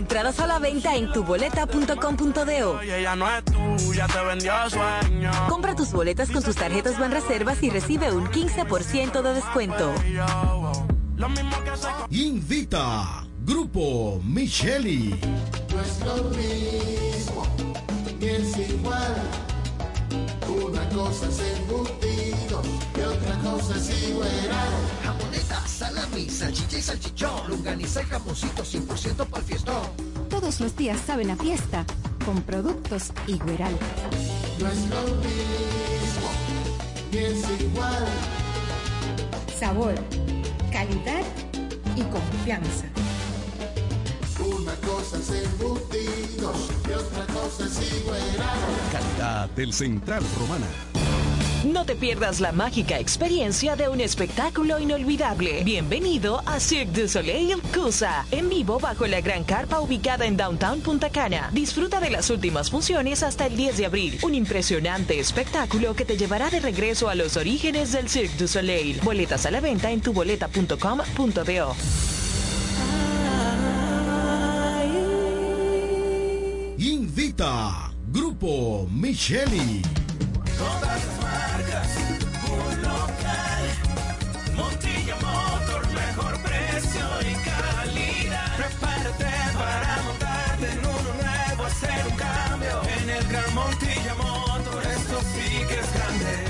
Entradas a la venta en tuboleta.com.do. Compra tus boletas con tus tarjetas Banreservas y recibe un 15% de descuento. Invita Grupo Micheli. No es lo mismo, ni es igual. Una cosa es embutido y igual. Jamoneta, salami, salchicha y salchichón, longaniza y jamoncito 100% para el fiestón. Todos los días saben a fiesta con productos Igueral. No es lo mismo, ni es igual. Sabor, calidad y confianza. Una cosa es embutidos y otra cosa es igual. Calidad del Central Romana. No te pierdas la mágica experiencia de un espectáculo inolvidable. Bienvenido a Cirque du Soleil Cusa, en vivo bajo la gran carpa ubicada en Downtown Punta Cana. Disfruta de las últimas funciones hasta el 10 de abril. Un impresionante espectáculo que te llevará de regreso a los orígenes del Cirque du Soleil. Boletas a la venta en tuboleta.com.do. Invita Grupo Micheli. Todas las marcas, un local. Montilla Motor, mejor precio y calidad. Prepárate para montarte en uno nuevo, hacer un cambio. En el Gran Montilla Motor, esto sí que es grande.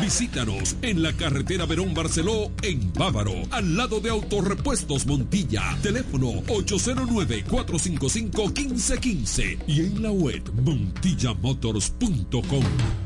Visítanos en la carretera Verón Barceló, en Bávaro, al lado de Autorepuestos Montilla. Teléfono 809-455-1515 y en la web montillamotors.com.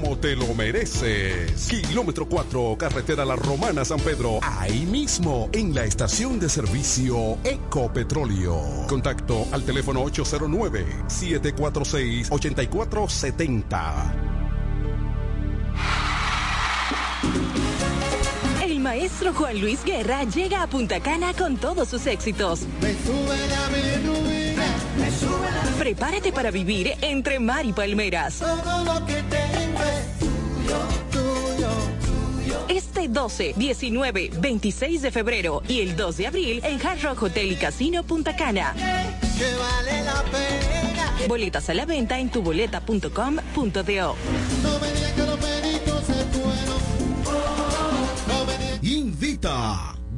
como te lo mereces. Kilómetro 4, carretera La Romana San Pedro. Ahí mismo, en la estación de servicio Ecopetróleo. Contacto al teléfono 809-746-8470. El maestro Juan Luis Guerra llega a Punta Cana con todos sus éxitos. Me sube la. Prepárate para vivir entre mar y palmeras. Todo lo que tengo Este 12, 19, 26 de febrero y el 2 de abril en Hard Rock Hotel y Casino Punta Cana. Que vale la pena. Boletas a la venta en tuboleta.com.do. Invita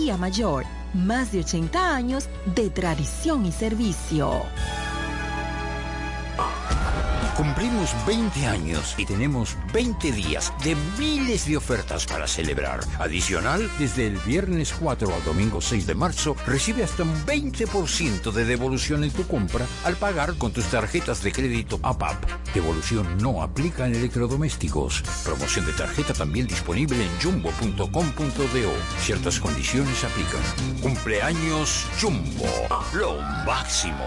Mayor, más de 80 años de tradición y servicio. Cumplimos 20 años y tenemos 20 días de miles de ofertas para celebrar. Adicional, desde el viernes 4 al domingo 6 de marzo, recibe hasta un 20% de devolución en tu compra al pagar con tus tarjetas de crédito APAP. Devolución no aplica en electrodomésticos. Promoción de tarjeta también disponible en jumbo.com.do. Ciertas condiciones aplican. Cumpleaños Jumbo. Lo máximo.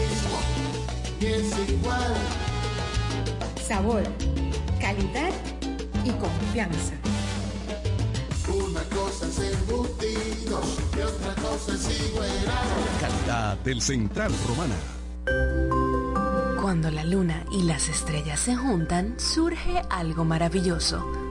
es igual. Sabor, calidad y confianza. Una cosa es embutido y otra cosa es igual. Calidad del Central Romana. Cuando la luna y las estrellas se juntan, surge algo maravilloso.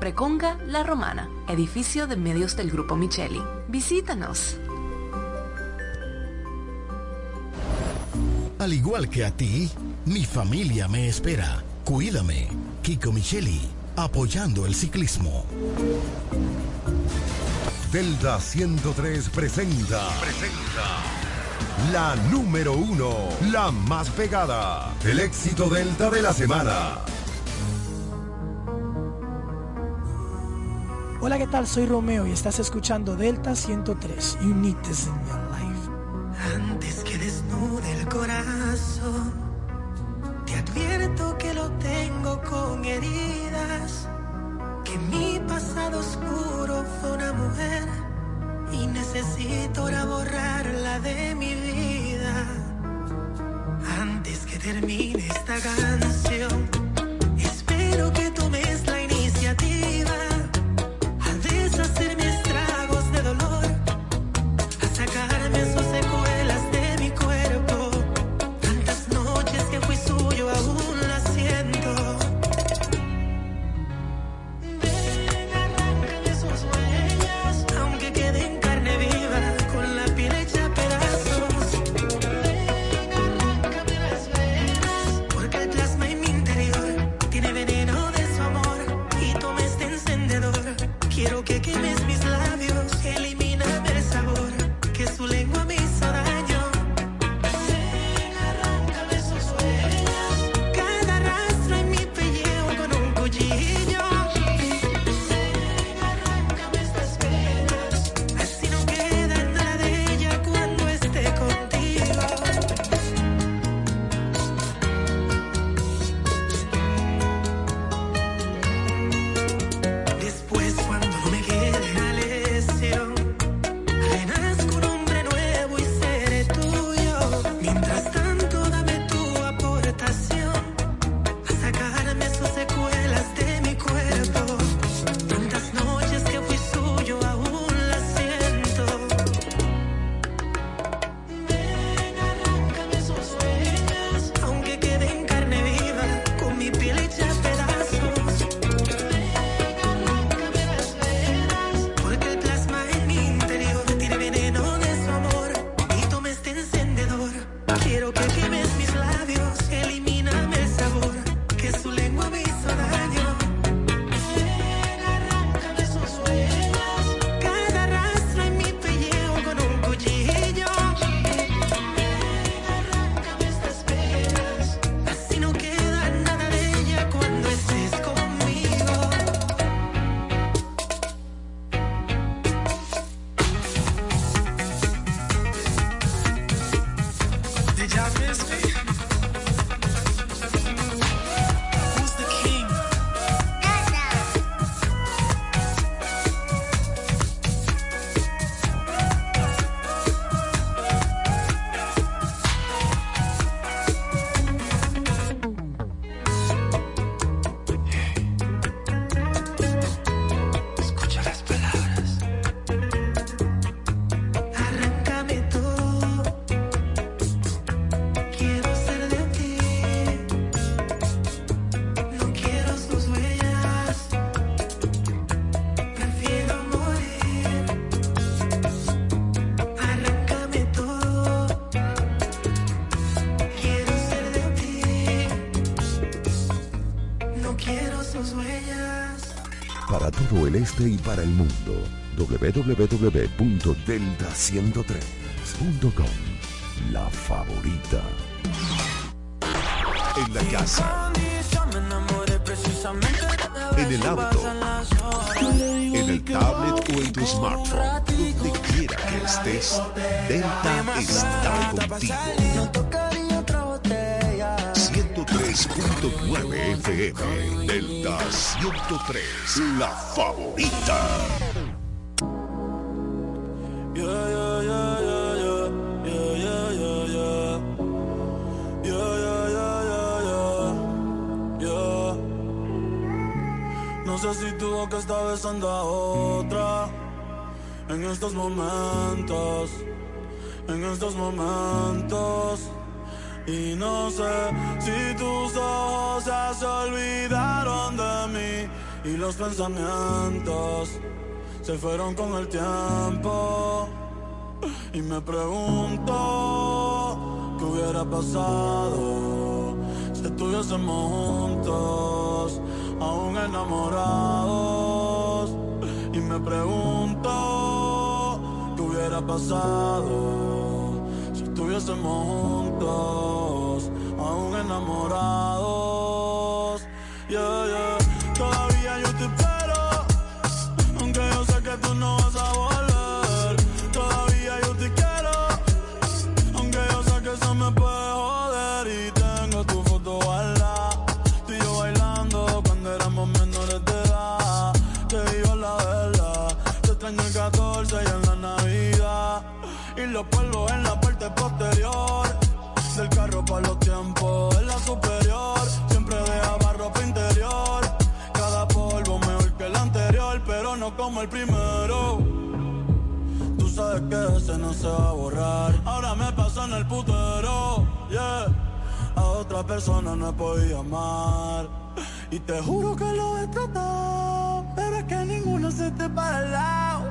Preconga La Romana, edificio de medios del Grupo Micheli. Visítanos. Al igual que a ti, mi familia me espera. Cuídame. Kiko Micheli, apoyando el ciclismo. Delta 103 presenta. Presenta. La número uno. La más pegada. El éxito Delta de la semana. Hola, ¿qué tal? Soy Romeo y estás escuchando Delta 103. You need this in your life. Antes que desnude el corazón, te advierto que lo tengo con heridas, que mi pasado oscuro fue una mujer y necesito ahora borrarla de mi vida. Antes que termine esta canción, mis labios, elimíname el sabor, que su lengua me hizo daño. www.delta103.com. La favorita. En la casa. En el auto. En el tablet o en tu smartphone. Donde quiera que estés, Delta está contigo. 103.9 FM. Delta 103. La favorita. Sé si tu boca está besando a otra en estos momentos, en estos momentos. Y no sé si tus ojos se olvidaron de mí y los pensamientos se fueron con el tiempo. Y me pregunto qué hubiera pasado si estuviésemos juntos, aún enamorados. Y me pregunto qué hubiera pasado si estuviésemos juntos, aún enamorados. Yeah, yeah. Ese no se va a borrar. Ahora me paso en el putero, yeah. A otra persona no he podido amar. Y te juro que lo he tratado, pero es que ninguno se te para al lado.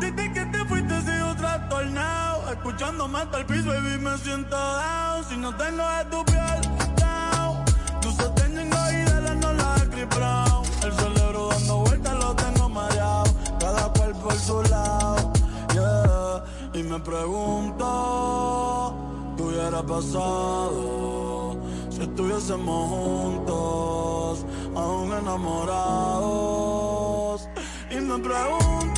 Desde que te fuiste he sido trastornado. Escuchándome hasta el piso, baby, me siento down. Si no tengo de tu piel, down. Tu sosteniendo y de la no la Brown. Me pregunto, ¿qué hubiera pasado? Si estuviésemos juntos, aún enamorados. Y me pregunto,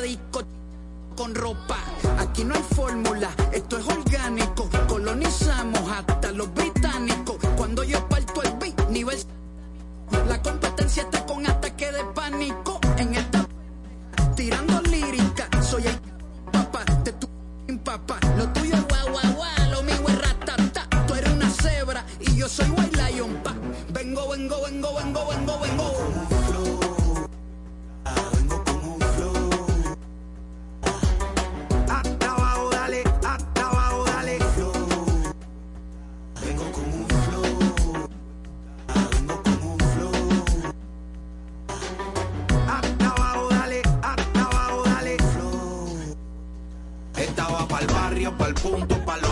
disco con ropa. Aquí no hay fórmula, esto es orgánico. Colonizamos hasta los británicos. Cuando yo parto el beat, nivel. La competencia está con ataque de pánico. En esta tirando lírica, soy el papá de tu papá. Lo tuyo es guau, guau, lo mío es ratata. Tú eres una cebra y yo soy white lion, pa. Vengo, vengo, vengo, vengo, vengo, vengo.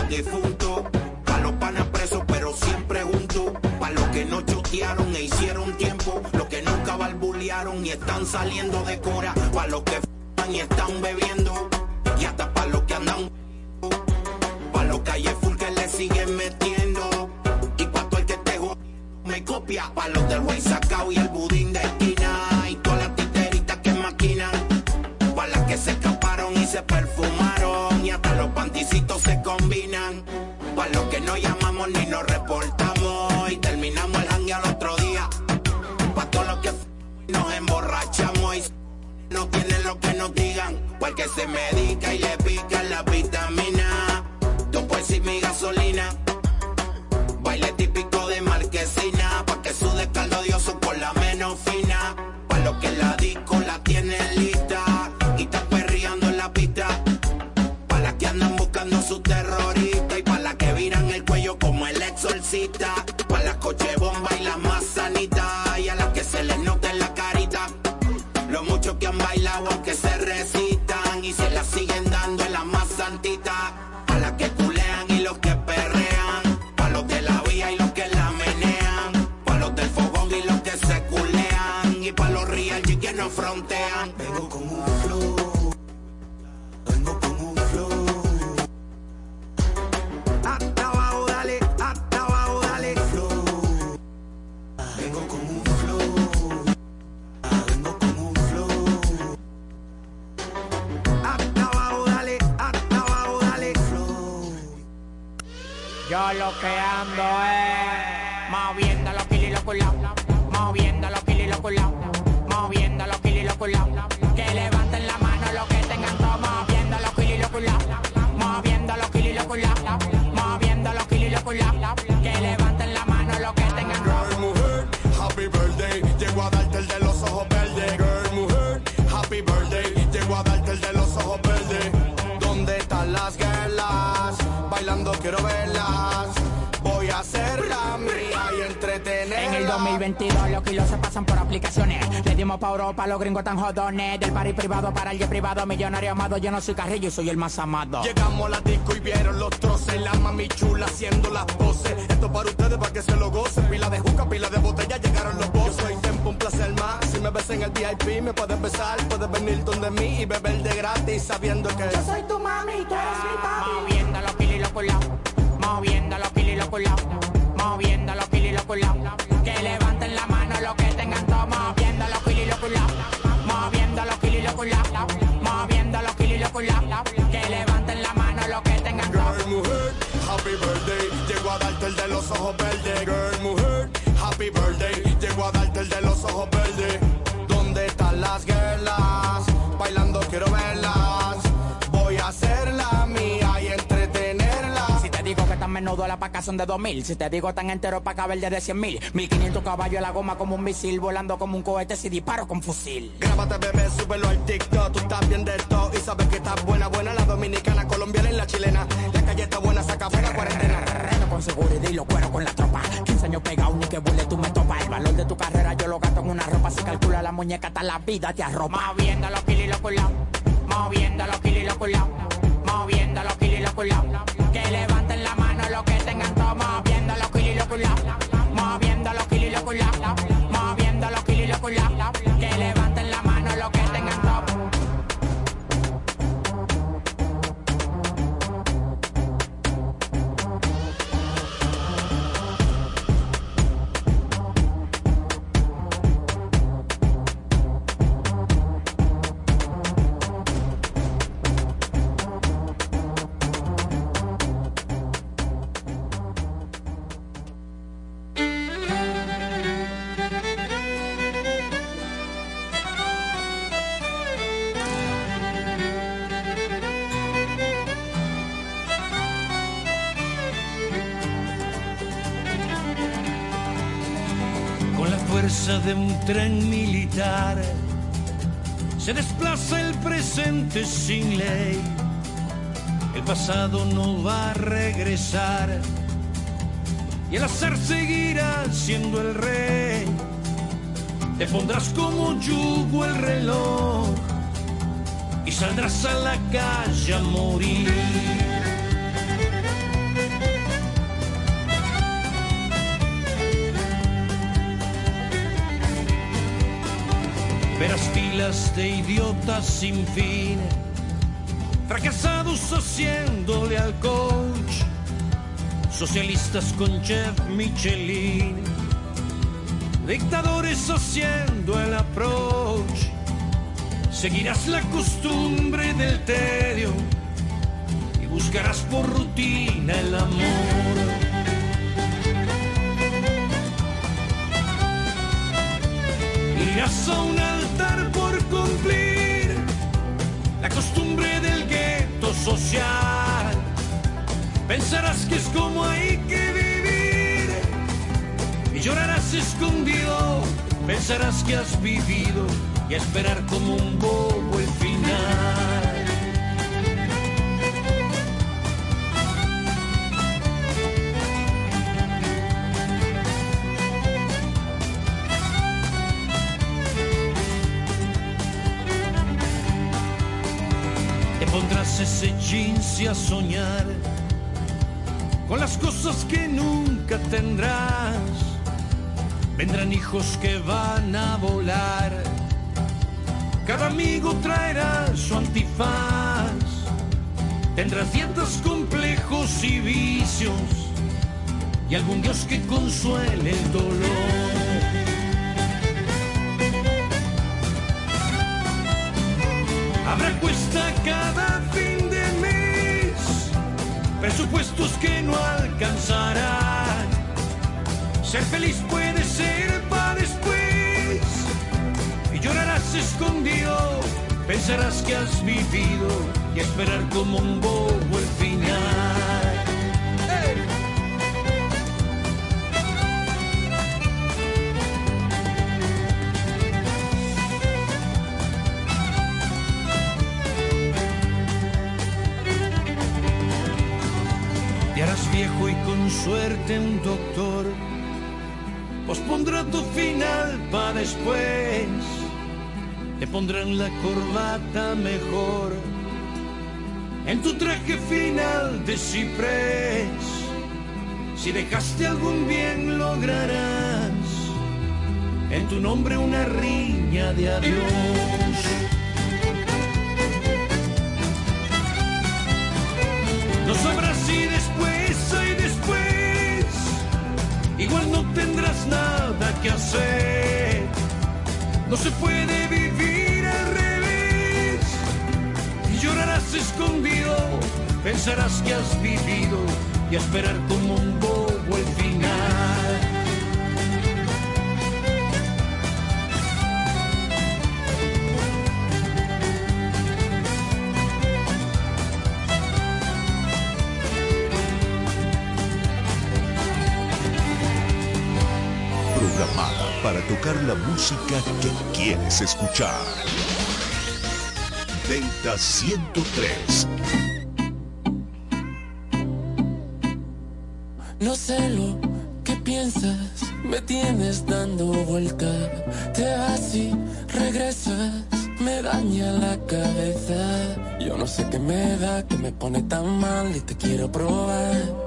Difuntos. Pa' los panas presos, pero siempre juntos. Pa' los que no chotearon e hicieron tiempo. Los que nunca balbulearon y están saliendo de cora. Pa' los que f***an y están bebiendo. Y hasta pa' los que andan Pa' los calles full que le siguen metiendo. Y pa' todo el que te me copia. Pa' los del güey sacao y el budín de esquina. Y todas las titeritas que maquinan. Pa' las que se escaparon y se perfumaron. Se combinan. Pa' los que no llamamos ni nos reportamos. Y terminamos el hangue al otro día. Pa' todos los que nos emborrachamos y no tienen lo que nos digan. Porque se medica y le pica exorcista. Pa' las coche bomba y las más sanitas. Y a las que se les nota en la carita. Los muchos que han bailado aunque se resistan y se la siguen dando en la más santita. Los gringos tan jodones. Del party privado para el jet privado, millonario amado. Yo no soy carrillo y soy el más amado. Llegamos a la disco y vieron los troces, la mami chula haciendo las poses. Esto para ustedes para que se lo gocen. Pila de juca, pila de botella, llegaron los bosses. Yo soy tempo, un placer más. Si me ves en el VIP, me puedes besar. Puedes venir donde mí y beber de gratis sabiendo que yo soy tu mami, tú eres mi papi. Moviendo los kilos y los culos, darte el de los ojos verdes. Girl, mujer, happy birthday. Llego a darte el de los ojos verdes. ¿Dónde están las girlas? Bailando quiero verlas. Voy a hacerla mía y entretenerla. Si te digo que tan menudo la paca son de 2000 Si te digo tan entero pa' caber de 100 mil 1500 caballos a la goma como un misil Volando como un cohete si disparo con fusil Grábate, bebé, súbelo al TikTok. Tú estás bien de todo y sabes que estás buena, buena. La dominicana, colombiana y la chilena. La calle está buena, saca fuera cuarentena. Con seguridad y lo cuero con la tropa. 15 años pegado ni que burle tú me topas. El valor de tu carrera yo lo gasto en una ropa. Si calcula la muñeca hasta la vida te arropa. Moviendo los kilos y los culos Moviendo los kilos y los culos Moviendo los kilos y los culos. Que levanten la mano los que tengan todo Moviendo los kilos y los culos Moviendo los kilos y los culos Moviendo los kilos y los levanten se desplaza el presente sin ley. El pasado no va a regresar y el azar seguirá siendo el rey. Te pondrás como yugo el reloj y saldrás a la calle a morir. Verás filas de idiotas sin fin, fracasados haciéndole al coach, socialistas con chef Michelin, dictadores haciendo el approach. Seguirás la costumbre del tedio y buscarás por rutina el amor. Irás a un altar por cumplir la costumbre del gueto social. Pensarás que es como hay que vivir y llorarás escondido. Pensarás que has vivido y esperar como un bobo el final. Jeans a soñar con las cosas que nunca tendrás. Vendrán hijos que van a volar. Cada amigo traerá su antifaz. Tendrás dietas complejos y vicios. Y algún Dios que consuele el dolor. Habrá cuesta cada presupuestos que no alcanzarán. Ser feliz puede ser para después y llorarás escondido, pensarás que has vivido y esperar como un bobo suerte un doctor pospondrá tu final para después. Te pondrán la corbata mejor en tu traje final de ciprés. Si dejaste algún bien lograrás en tu nombre una riña de adiós. Que hacer. No se puede vivir al revés. Y llorarás escondido. Pensarás que has vivido y a esperar como un tocar la música que quieres escuchar. Delta 103. No sé lo que piensas, me tienes dando vuelta. Te vas y regresas, me daña la cabeza. Yo no sé qué me da, que me pone tan mal y te quiero probar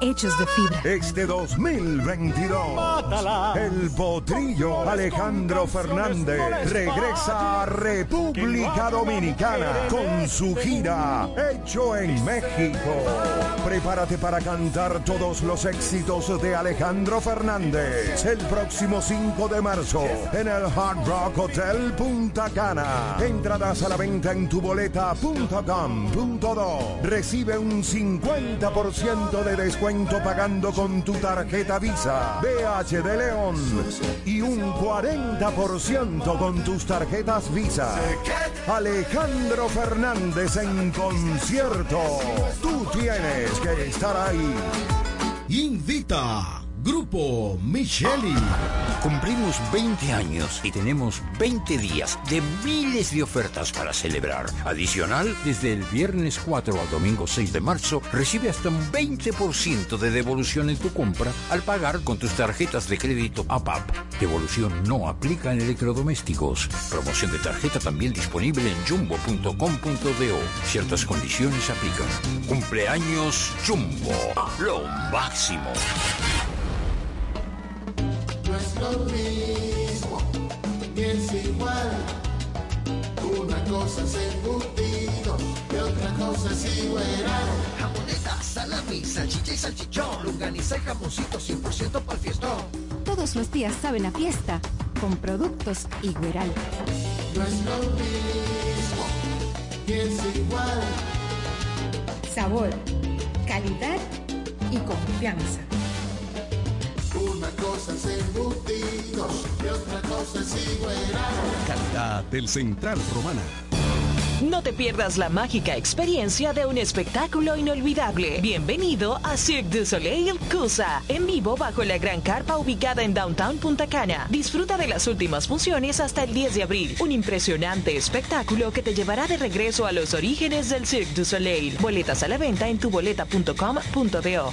hechos de fibra. Este 2022, el potrillo Alejandro Fernández regresa a República Dominicana con su gira Hecho en México. Prepárate para cantar todos los éxitos de Alejandro Fernández el próximo 5 de marzo en el Hard Rock Hotel Punta Cana. Entradas a la venta en tuboleta.com.do. Recibe un 50% de descuento pagando con tu tarjeta Visa, BH de León y un 40% con tus tarjetas Visa. Alejandro Fernández en concierto. Tú tienes que estar ahí. Invita Grupo Micheli. Cumplimos 20 años y tenemos 20 días de miles de ofertas para celebrar. Adicional, desde el viernes 4 al domingo 6 de marzo, recibe hasta un 20% de devolución en tu compra al pagar con tus tarjetas de crédito APAP. Devolución no aplica en electrodomésticos. Promoción de tarjeta también disponible en jumbo.com.do. Ciertas condiciones aplican. Cumpleaños Jumbo. Lo máximo. No es lo mismo, ni es igual. Una cosa es embutido y otra cosa es igual. Jamoneta, salami, salchicha y salchichón. Lunganiza y jamoncito 100% para el fiestón. Todos los días saben a fiesta con productos Igueral. No es lo mismo, ni es igual. Sabor, calidad y confianza. Una cosa es embutido y otra cosa es igual. Calidad del Central Romana. No te pierdas la mágica experiencia de un espectáculo inolvidable. Bienvenido a Cirque du Soleil Cusa, en vivo bajo la gran carpa ubicada en Downtown Punta Cana. Disfruta de las últimas funciones hasta el 10 de abril. Un impresionante espectáculo que te llevará de regreso a los orígenes del Cirque du Soleil. Boletas a la venta en tuboleta.com.do.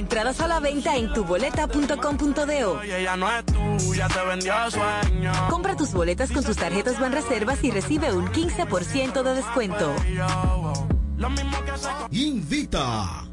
Entradas a la venta en tuboleta.com.do. Compra tus boletas con tus tarjetas Banreservas y recibe un 15% de descuento. Invita.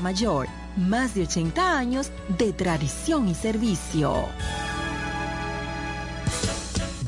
Mayor, más de 80 años de tradición y servicio.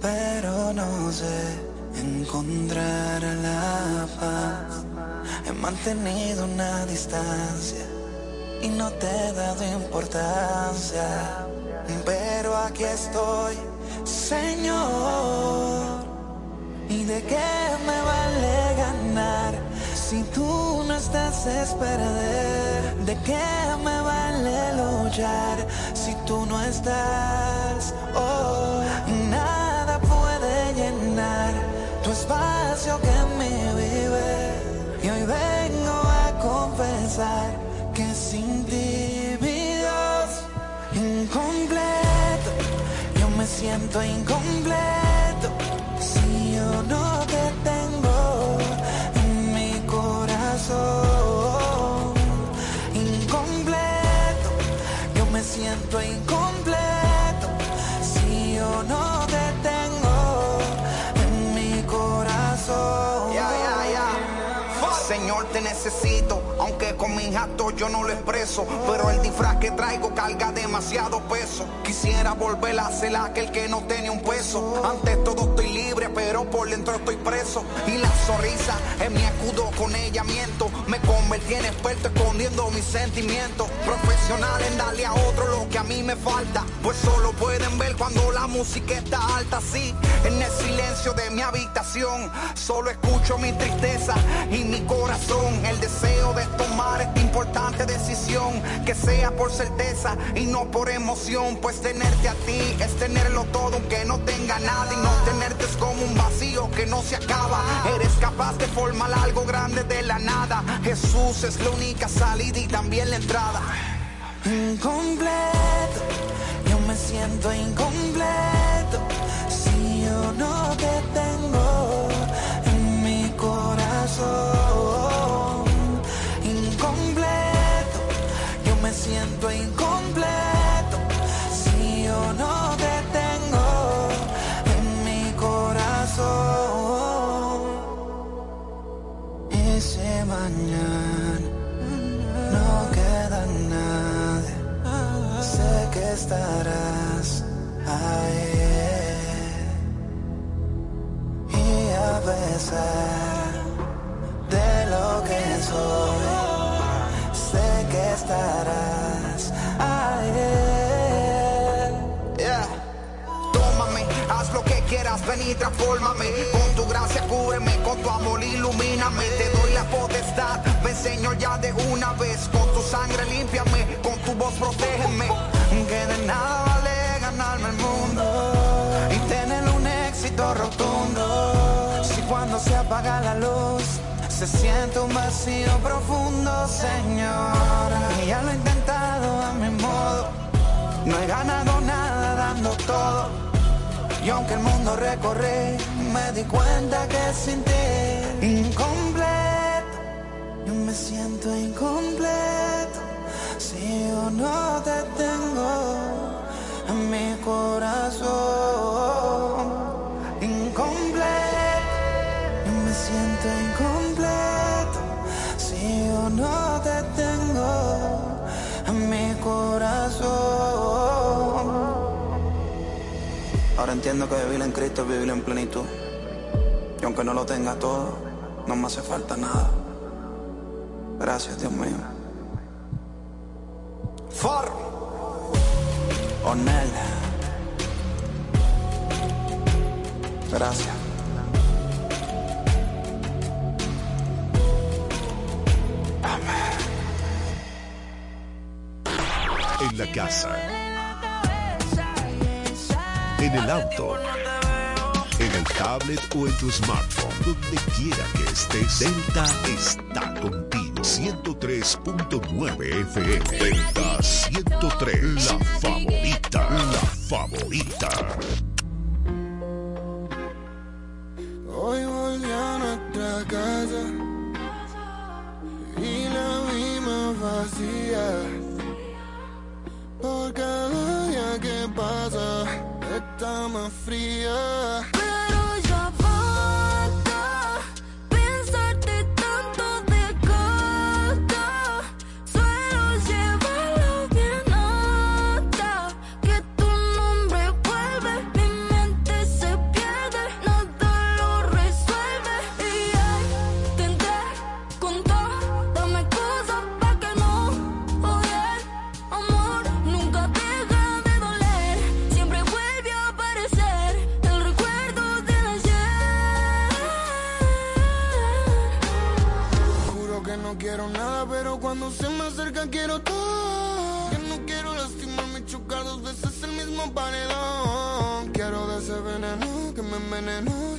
pero no sé encontrar la paz. He mantenido una distancia y no te he dado importancia, pero aquí estoy, Señor. ¿Y de qué me vale ganar si tú no estás es perder? ¿De qué me vale luchar si tú no estás? Oh, espacio que me vive. Y hoy vengo a confesar que sin ti, mi incompleto, yo me siento incompleto. Si yo no te tengo en mi corazón, incompleto, yo me siento incompleto. Aunque con mis actos yo no lo expreso. Pero el disfraz que traigo carga demasiado peso. Quisiera volver a ser aquel que no tenía un peso. Ante todo estoy libre, pero por dentro estoy preso. Y la sonrisa es mi escudo, con ella miento. Me convertí en experto escondiendo mis sentimientos. Profesional en darle a otro lo que a mí me falta. Pues solo pueden ver cuando la música está alta, sí. En el silencio de mi habitación, solo escucho mi tristeza y mi corazón. El deseo de tomar esta importante decisión. Que sea por certeza y no por emoción. Pues tenerte a ti es tenerlo todo aunque no tenga nada. Y no tenerte es como un vacío que no se acaba. Eres capaz de formar algo grande de la nada. Jesús es la única salida y también la entrada. Incompleto, yo me siento incompleto. Si yo no te tengo en mi corazón, estarás ahí. Y a pesar de lo que soy, sé que estarás ahí. Yeah. Tómame, haz lo que quieras, ven y transfórmame. Con tu gracia cúbreme, con tu amor ilumíname. Te doy la potestad, ven Señor ya de una vez. Con tu sangre límpiame, con tu voz protégeme. Que de nada vale ganarme el mundo y tener un éxito rotundo. Si cuando se apaga la luz se siente un vacío profundo, Señor. Y ya lo he intentado a mi modo. No he ganado nada dando todo. Y aunque el mundo recorrí, me di cuenta que sin ti incompleto. Yo me siento incompleto si yo no te tengo en mi corazón. Incompleto, me siento incompleto si yo no te tengo en mi corazón. Ahora entiendo que vivir en Cristo es vivir en plenitud. Y aunque no lo tenga todo, no me hace falta nada. Gracias, Dios mío. En la casa. En el auto. En el tablet o en tu smartphone. Donde quiera que estés. Delta está contigo. 103.9 FM. Delta 103. La favorita. La favorita.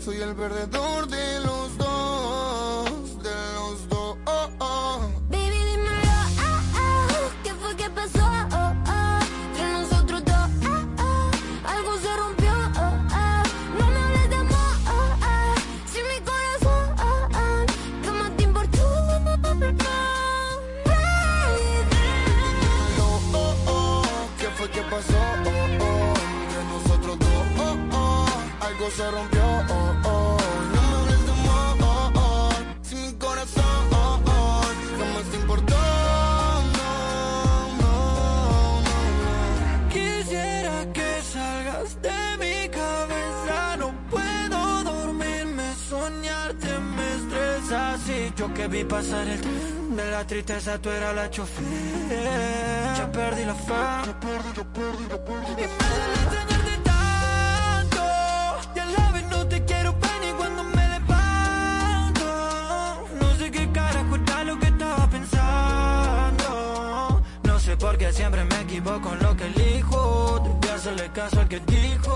Soy el perdedor de los se rompió, oh, oh, no me hables de amor, oh, oh, si mi corazón, oh, oh, jamás te importó, no, no, no, Quisiera que salgas de mi cabeza, no puedo dormirme, soñarte me estresa. Si yo que vi pasar el tren de la tristeza, tú eras la chofer. Ya perdí la fe, ya perdí, ya perdí, ya perdí. Y me duele extrañarte equivoco en lo que elijo. Debí hacerle caso al que dijo.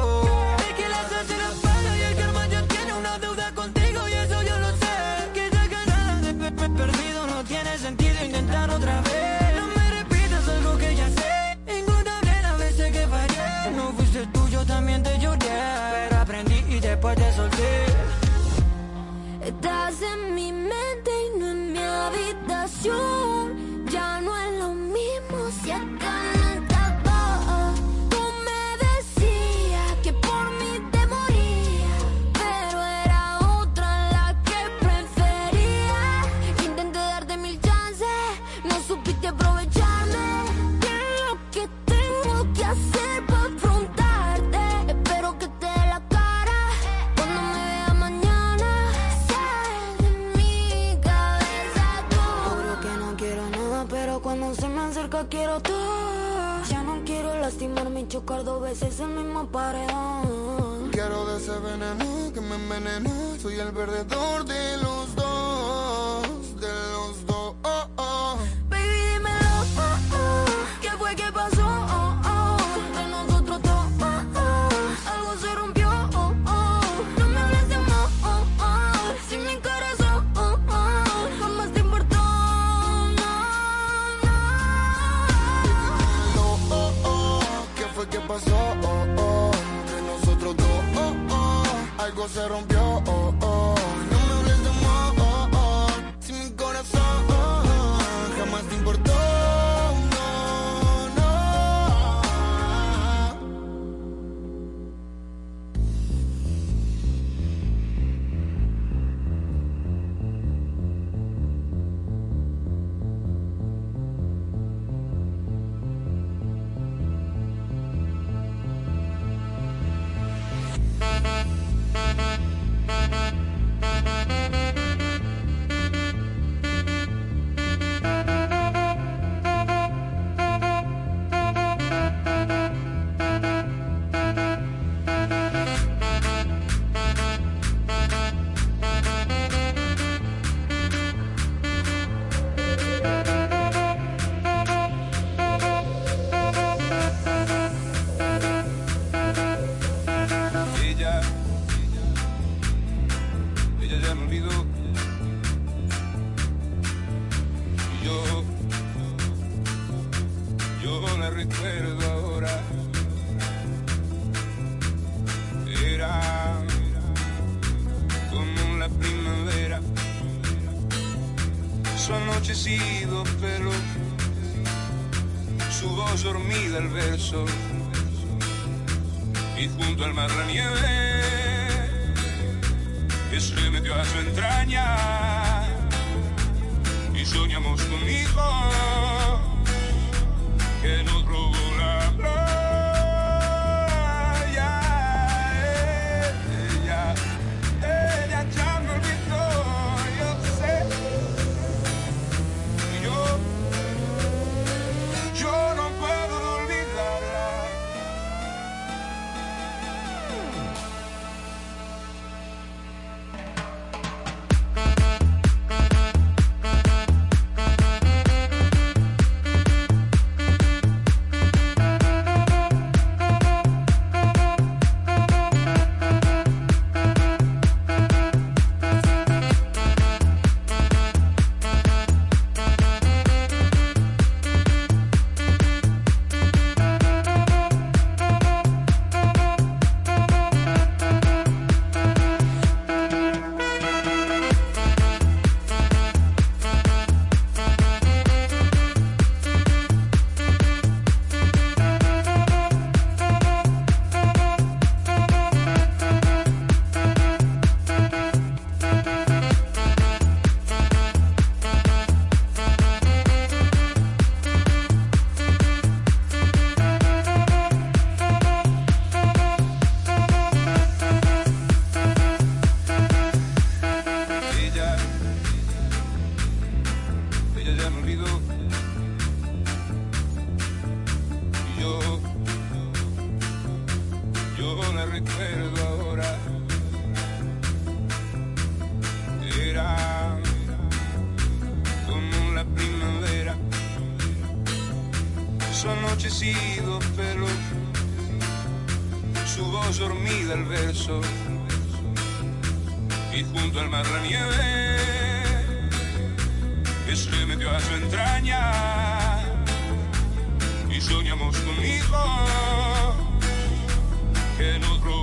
Es que la suerte la paga y el karma ya tiene una deuda contigo y eso yo lo sé. Que ya ganada de pe- pe- perdido no tiene sentido intentar otra vez. No me repitas algo que ya sé. Ingotable las veces que fallé. No fuiste tú, yo también te lloré. Pero aprendí y después te solté. Estás en mi mente y no en mi habitación. Quiero todo. Ya no quiero lastimarme y chocar dos veces el mismo paredón. Quiero de ese veneno que me envenena. Soy el perdedor de los oh. Algo Su anochecido pelo, su voz dormida al verso y junto al mar la nieve que se metió a su entraña y soñamos conmigo que nos robó Su anochecido pelo, su voz dormida al verso y junto al mar la nieve que se metió a su entraña y soñamos conmigo que robó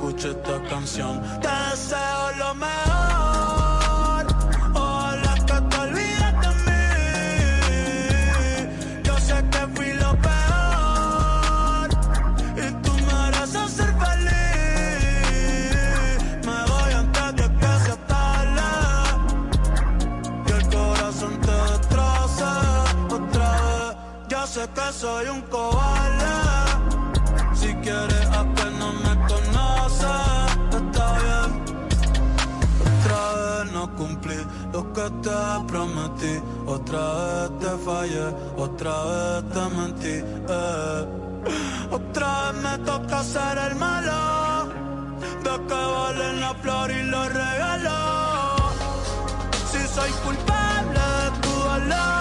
escuche esta canción. Te deseo lo mejor. Ojalá que te olvides de mí. Yo sé que fui lo peor. Y tú me harás hacer feliz. Me voy antes de que se tarde. Que el corazón te destroce otra vez. Yo sé que soy un cobarde. te prometí. Otra vez te fallé, otra vez te mentí. Eh. Otra vez me toca ser el malo. De que valen la flor y los regalos. Si soy culpable de tu dolor.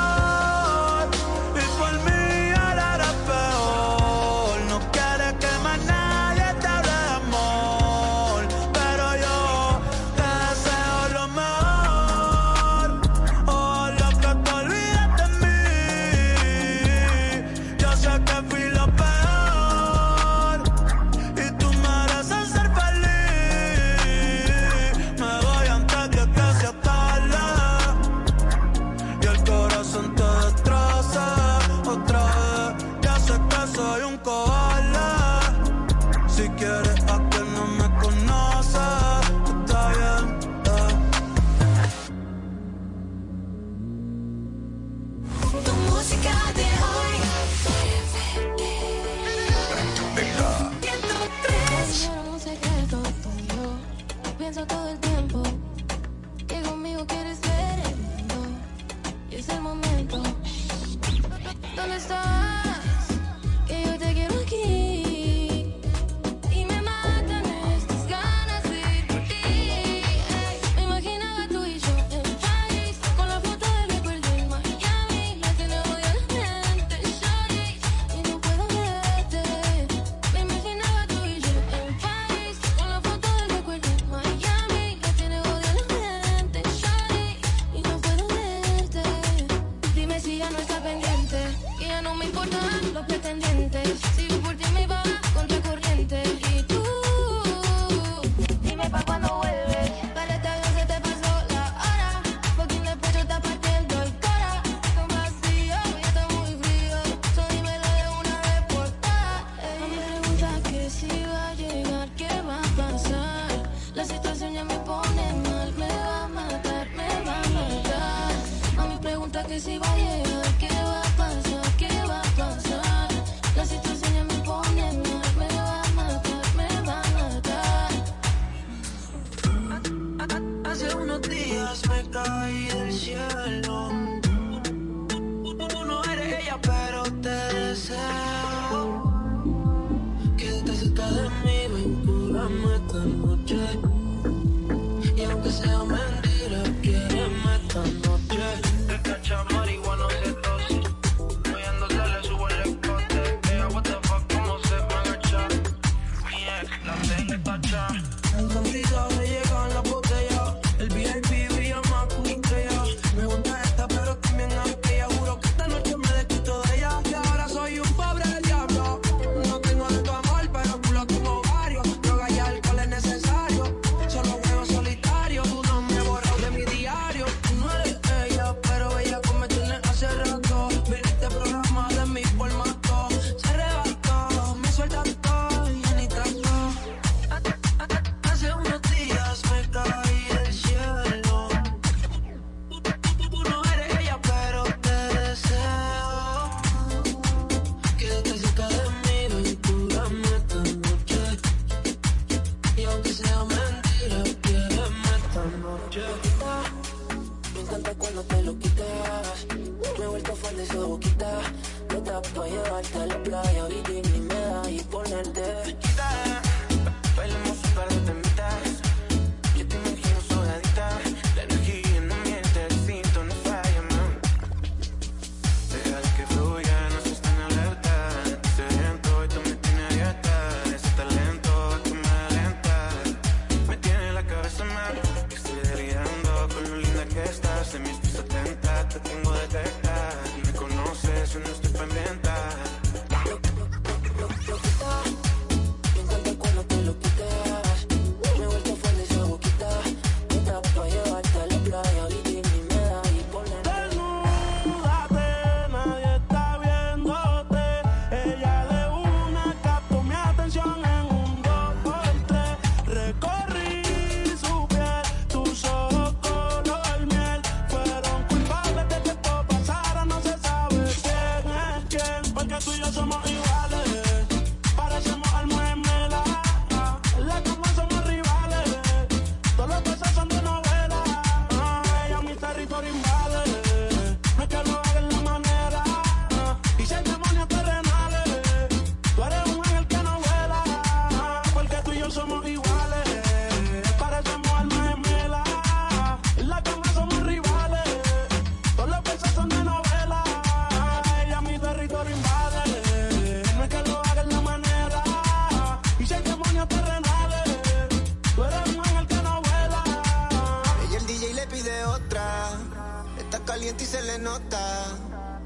caliente y se le nota.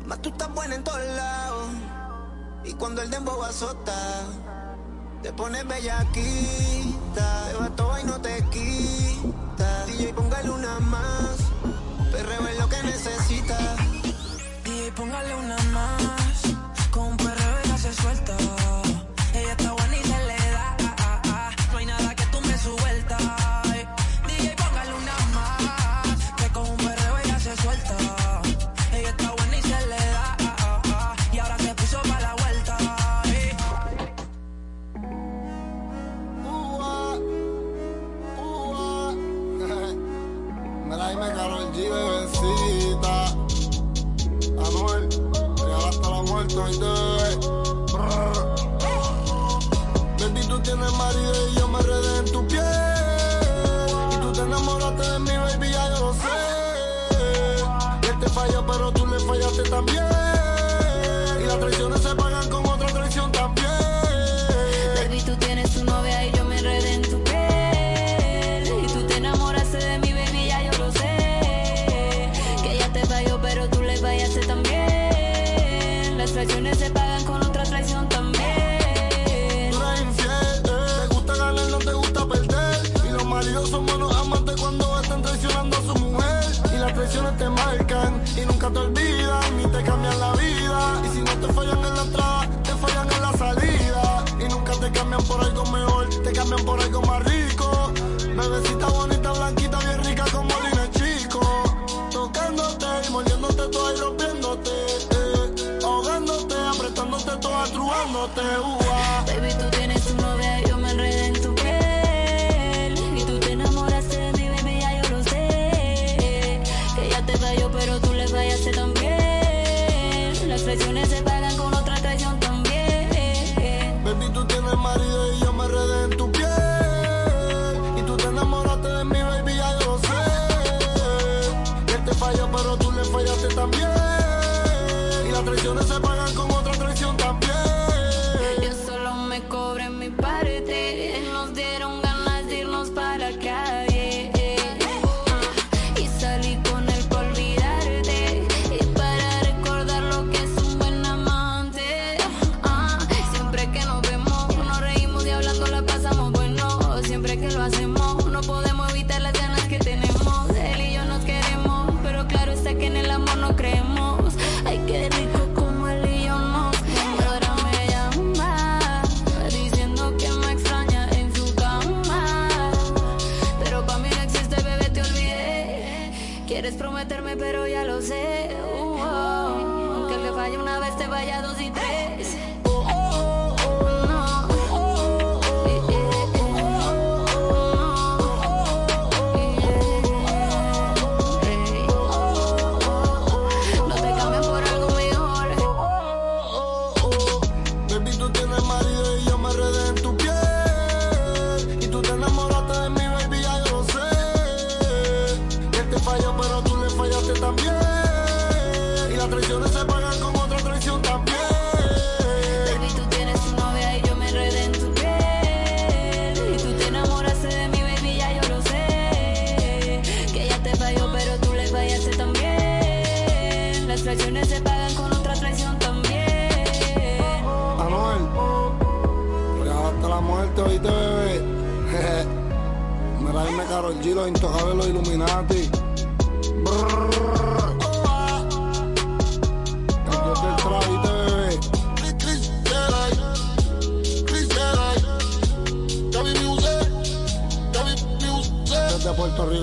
Más tú estás buena en todos lados. Y cuando el dembow azota, te pones bellaquita. Te va todo y no te quita. DJ, póngale una más. Perreo es lo que necesita. DJ, póngale una más. por algo más rico. Bebecita bonita, blanquita, bien rica como Lina Chico. Tocándote y mordiéndote toda y rompiéndote. Eh. Ahogándote, apretándote toda, truándote. Uh. Baby, tú tienes un novia yo me enredé en tu piel. Y tú te enamoraste de mi baby, ya yo lo sé. Que ya te falló, pero tú le fallaste también. Las presiones se no sepan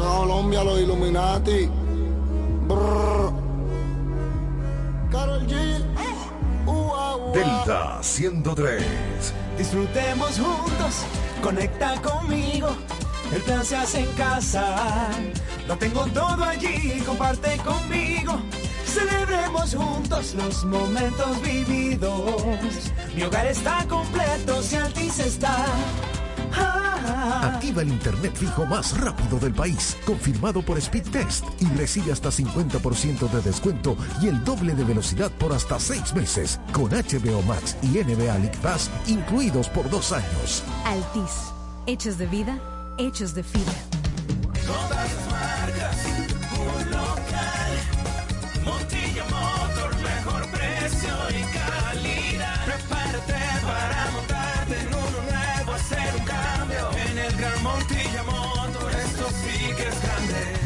Colombia los Illuminati. Carol G. Uh, uh, uh, Delta 103. Disfrutemos juntos, conecta conmigo. El plan se hace en casa. Lo tengo todo allí, comparte conmigo. Celebremos juntos los momentos vividos. Mi hogar está completo si Altis está. Ah, Activa el internet fijo más rápido del país, confirmado por Speedtest y recibe hasta 50% de descuento y el doble de velocidad por hasta 6 meses, con HBO Max y NBA League Pass incluidos por dos años. Altis, hechos de vida, hechos de fibra.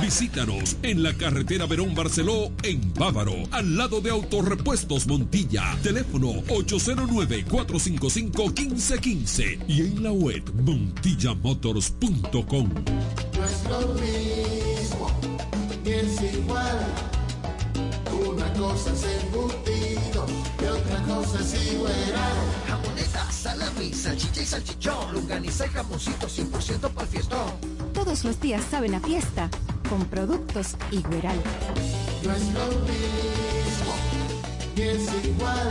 Visítanos en la carretera Verón Barceló, en Bávaro, al lado de Autorepuestos Montilla. Teléfono 809-455-1515 y en la web montillamotors.com. No es lo mismo, ni es igual. Una cosa es embutido y otra cosa es igual. Jamoneta, salami, salchicha y salchichón, longaniza y jamoncito 100% para el fiestón. Todos los días saben a fiesta con productos Igueral. No es lo mismo, ni es igual.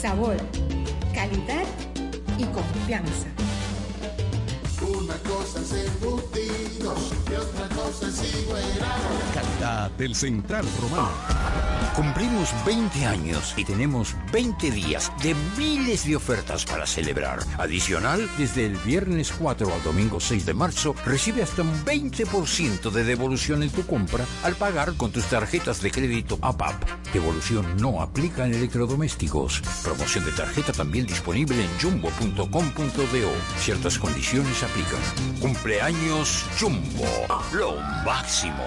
Sabor, calidad y confianza. Una cosa es embutido y otra cosa es igual. Calidad del Central Romano. Cumplimos 20 años y tenemos 20 días de miles de ofertas para celebrar. Adicional, desde el viernes 4 al domingo 6 de marzo, recibe hasta un 20% de devolución en tu compra al pagar con tus tarjetas de crédito APAP. Devolución no aplica en electrodomésticos. Promoción de tarjeta también disponible en jumbo.com.do. Ciertas condiciones aplican. Cumpleaños Jumbo. Lo máximo.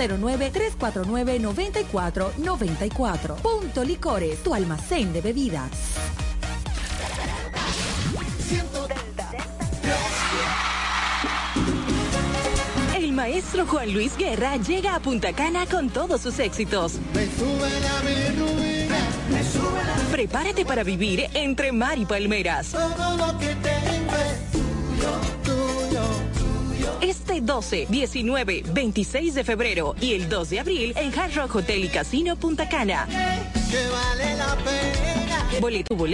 809-349-9494. Punto Licores, tu almacén de bebidas. El maestro Juan Luis Guerra llega a Punta Cana con todos sus éxitos. Prepárate para vivir entre mar y palmeras. Este 12, 19, 26 de febrero y el 2 de abril en Hard Rock Hotel y Casino Punta Cana. Que vale la pena. Boleto, boleto